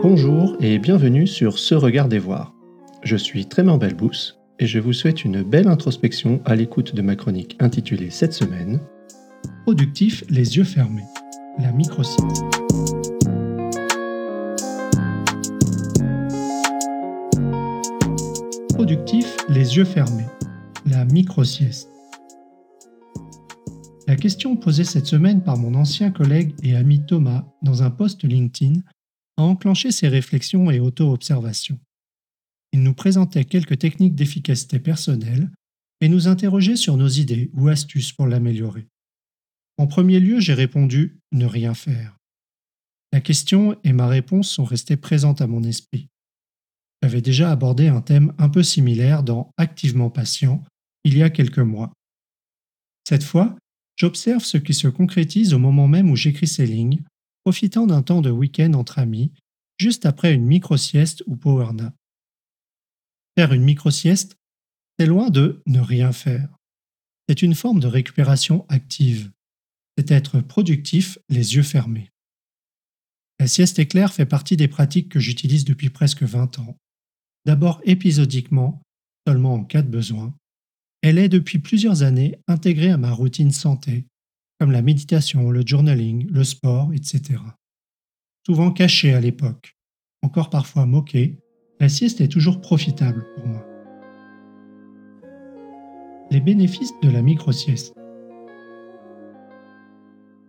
Bonjour et bienvenue sur Ce Regard des Voir. Je suis Trément Belbous et je vous souhaite une belle introspection à l'écoute de ma chronique intitulée cette semaine Productif les yeux fermés, la micro-sieste. Productif les yeux fermés, la micro-sieste. La question posée cette semaine par mon ancien collègue et ami Thomas dans un post LinkedIn a enclenché ses réflexions et auto-observations. Il nous présentait quelques techniques d'efficacité personnelle et nous interrogeait sur nos idées ou astuces pour l'améliorer. En premier lieu, j'ai répondu ne rien faire. La question et ma réponse sont restées présentes à mon esprit. J'avais déjà abordé un thème un peu similaire dans Activement patient il y a quelques mois. Cette fois, j'observe ce qui se concrétise au moment même où j'écris ces lignes profitant d'un temps de week-end entre amis, juste après une micro-sieste ou power nap. Faire une micro-sieste, c'est loin de ne rien faire. C'est une forme de récupération active. C'est être productif les yeux fermés. La sieste éclair fait partie des pratiques que j'utilise depuis presque 20 ans. D'abord épisodiquement, seulement en cas de besoin, elle est depuis plusieurs années intégrée à ma routine santé comme la méditation, le journaling, le sport, etc. Souvent cachée à l'époque, encore parfois moquée, la sieste est toujours profitable pour moi. Les bénéfices de la micro-sieste.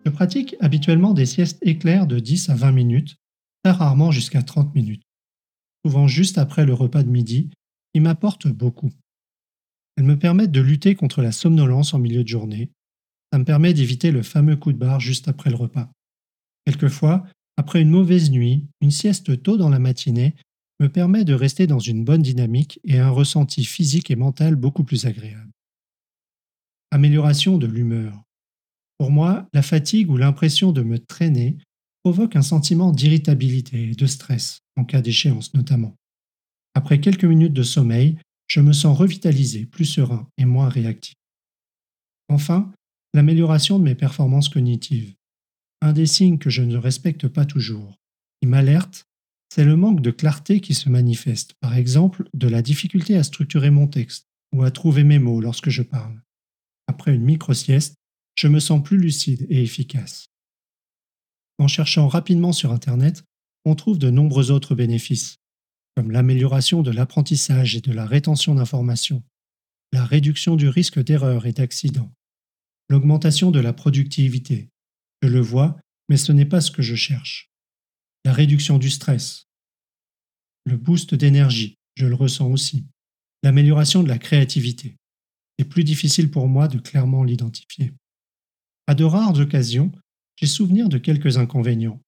Je pratique habituellement des siestes éclairs de 10 à 20 minutes, très rarement jusqu'à 30 minutes, souvent juste après le repas de midi, qui m'apportent beaucoup. Elles me permettent de lutter contre la somnolence en milieu de journée ça me permet d'éviter le fameux coup de barre juste après le repas. Quelquefois, après une mauvaise nuit, une sieste tôt dans la matinée me permet de rester dans une bonne dynamique et un ressenti physique et mental beaucoup plus agréable. Amélioration de l'humeur. Pour moi, la fatigue ou l'impression de me traîner provoque un sentiment d'irritabilité et de stress, en cas d'échéance notamment. Après quelques minutes de sommeil, je me sens revitalisé, plus serein et moins réactif. Enfin, l'amélioration de mes performances cognitives. Un des signes que je ne respecte pas toujours, qui m'alerte, c'est le manque de clarté qui se manifeste, par exemple de la difficulté à structurer mon texte ou à trouver mes mots lorsque je parle. Après une micro-sieste, je me sens plus lucide et efficace. En cherchant rapidement sur Internet, on trouve de nombreux autres bénéfices, comme l'amélioration de l'apprentissage et de la rétention d'informations, la réduction du risque d'erreur et d'accident, L'augmentation de la productivité. Je le vois, mais ce n'est pas ce que je cherche. La réduction du stress. Le boost d'énergie, je le ressens aussi. L'amélioration de la créativité. C'est plus difficile pour moi de clairement l'identifier. À de rares occasions, j'ai souvenir de quelques inconvénients.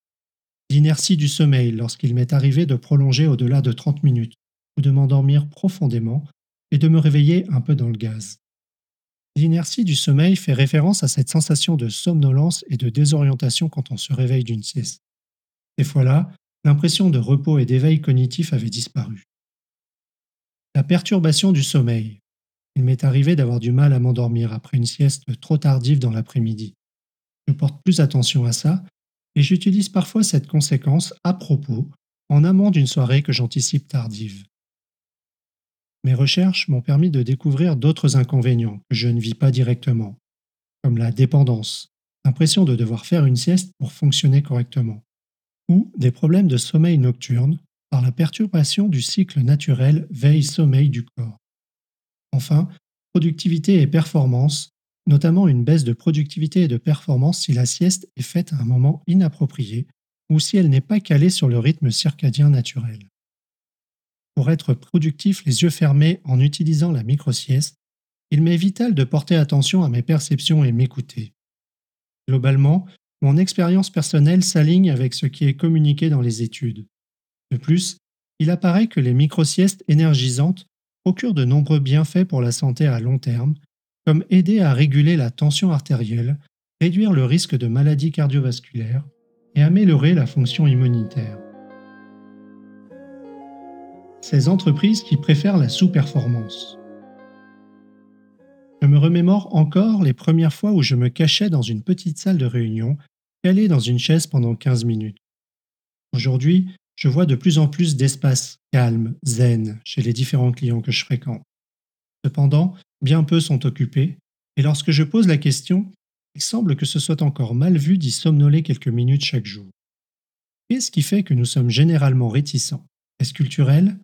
L'inertie du sommeil lorsqu'il m'est arrivé de prolonger au-delà de 30 minutes, ou de m'endormir profondément et de me réveiller un peu dans le gaz. L'inertie du sommeil fait référence à cette sensation de somnolence et de désorientation quand on se réveille d'une sieste. Ces fois-là, l'impression de repos et d'éveil cognitif avait disparu. La perturbation du sommeil. Il m'est arrivé d'avoir du mal à m'endormir après une sieste trop tardive dans l'après-midi. Je porte plus attention à ça et j'utilise parfois cette conséquence à propos en amont d'une soirée que j'anticipe tardive. Mes recherches m'ont permis de découvrir d'autres inconvénients que je ne vis pas directement, comme la dépendance, l'impression de devoir faire une sieste pour fonctionner correctement, ou des problèmes de sommeil nocturne par la perturbation du cycle naturel veille-sommeil du corps. Enfin, productivité et performance, notamment une baisse de productivité et de performance si la sieste est faite à un moment inapproprié ou si elle n'est pas calée sur le rythme circadien naturel. Pour être productif les yeux fermés en utilisant la micro-sieste, il m'est vital de porter attention à mes perceptions et m'écouter. Globalement, mon expérience personnelle s'aligne avec ce qui est communiqué dans les études. De plus, il apparaît que les micro-siestes énergisantes procurent de nombreux bienfaits pour la santé à long terme, comme aider à réguler la tension artérielle, réduire le risque de maladies cardiovasculaires et améliorer la fonction immunitaire ces entreprises qui préfèrent la sous-performance. Je me remémore encore les premières fois où je me cachais dans une petite salle de réunion, calé dans une chaise pendant 15 minutes. Aujourd'hui, je vois de plus en plus d'espaces calmes, zen chez les différents clients que je fréquente. Cependant, bien peu sont occupés, et lorsque je pose la question, il semble que ce soit encore mal vu d'y somnoler quelques minutes chaque jour. Qu'est-ce qui fait que nous sommes généralement réticents? Est-ce culturel?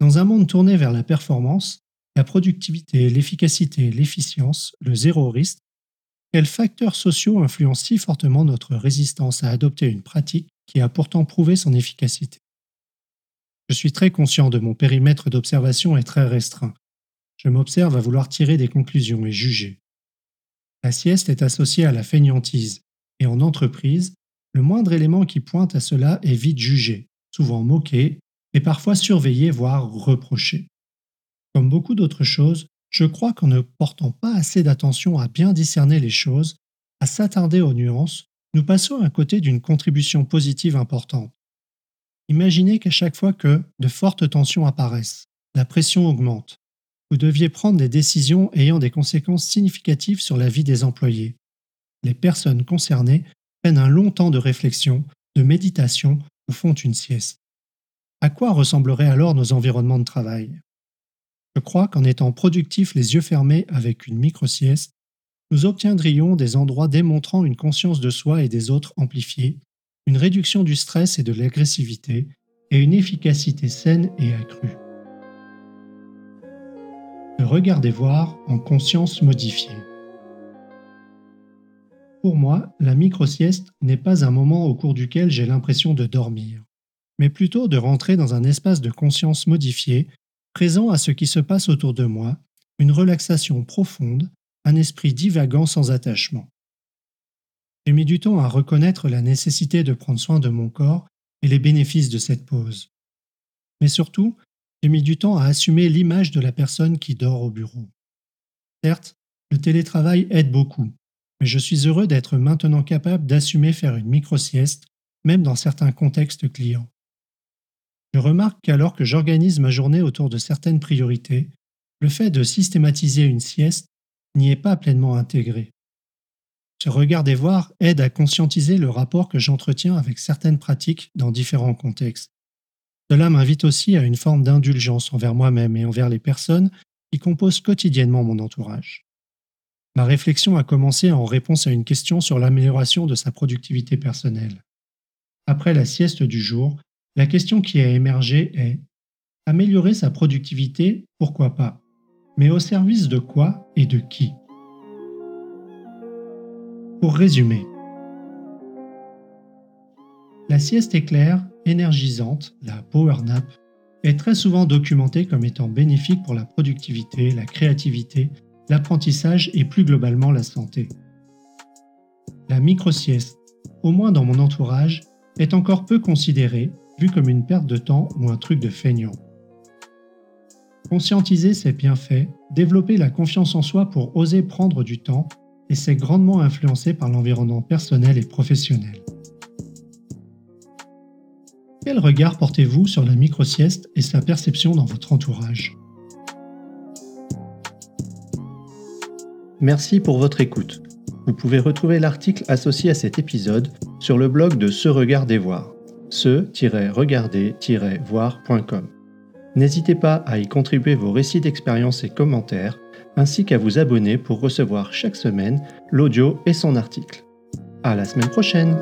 Dans un monde tourné vers la performance, la productivité, l'efficacité, l'efficience, le zéro risque, quels facteurs sociaux influencent si fortement notre résistance à adopter une pratique qui a pourtant prouvé son efficacité? Je suis très conscient de mon périmètre d'observation est très restreint. Je m'observe à vouloir tirer des conclusions et juger. La sieste est associée à la fainéantise, et en entreprise, le moindre élément qui pointe à cela est vite jugé, souvent moqué, et parfois surveillé, voire reproché. Comme beaucoup d'autres choses, je crois qu'en ne portant pas assez d'attention à bien discerner les choses, à s'attarder aux nuances, nous passons à côté d'une contribution positive importante. Imaginez qu'à chaque fois que de fortes tensions apparaissent, la pression augmente, vous deviez prendre des décisions ayant des conséquences significatives sur la vie des employés. Les personnes concernées prennent un long temps de réflexion, de méditation ou font une sieste. À quoi ressembleraient alors nos environnements de travail? Je crois qu'en étant productifs les yeux fermés avec une micro-sieste, nous obtiendrions des endroits démontrant une conscience de soi et des autres amplifiée, une réduction du stress et de l'agressivité, et une efficacité saine et accrue. De regarder voir en conscience modifiée. Pour moi, la micro-sieste n'est pas un moment au cours duquel j'ai l'impression de dormir, mais plutôt de rentrer dans un espace de conscience modifié, présent à ce qui se passe autour de moi, une relaxation profonde, un esprit divagant sans attachement. J'ai mis du temps à reconnaître la nécessité de prendre soin de mon corps et les bénéfices de cette pause. Mais surtout, j'ai mis du temps à assumer l'image de la personne qui dort au bureau. Certes, le télétravail aide beaucoup, mais je suis heureux d'être maintenant capable d'assumer faire une micro-sieste, même dans certains contextes clients. Je remarque qu'alors que j'organise ma journée autour de certaines priorités, le fait de systématiser une sieste n'y est pas pleinement intégré. Ce regard des voir aide à conscientiser le rapport que j'entretiens avec certaines pratiques dans différents contextes. Cela m'invite aussi à une forme d'indulgence envers moi-même et envers les personnes qui composent quotidiennement mon entourage. Ma réflexion a commencé en réponse à une question sur l'amélioration de sa productivité personnelle. Après la sieste du jour, la question qui a émergé est Améliorer sa productivité, pourquoi pas? Mais au service de quoi et de qui? Pour résumer, la sieste éclair énergisante, la power nap, est très souvent documentée comme étant bénéfique pour la productivité, la créativité, l'apprentissage et plus globalement la santé. La micro-sieste, au moins dans mon entourage, est encore peu considérée, vue comme une perte de temps ou un truc de feignant. Conscientiser ses bienfaits, développer la confiance en soi pour oser prendre du temps, et c'est grandement influencé par l'environnement personnel et professionnel. Quel regard portez-vous sur la micro-sieste et sa perception dans votre entourage? Merci pour votre écoute. Vous pouvez retrouver l'article associé à cet épisode sur le blog de Se Regarder Voir, se-regarder-voir.com. N'hésitez pas à y contribuer vos récits d'expérience et commentaires, ainsi qu'à vous abonner pour recevoir chaque semaine l'audio et son article. À la semaine prochaine!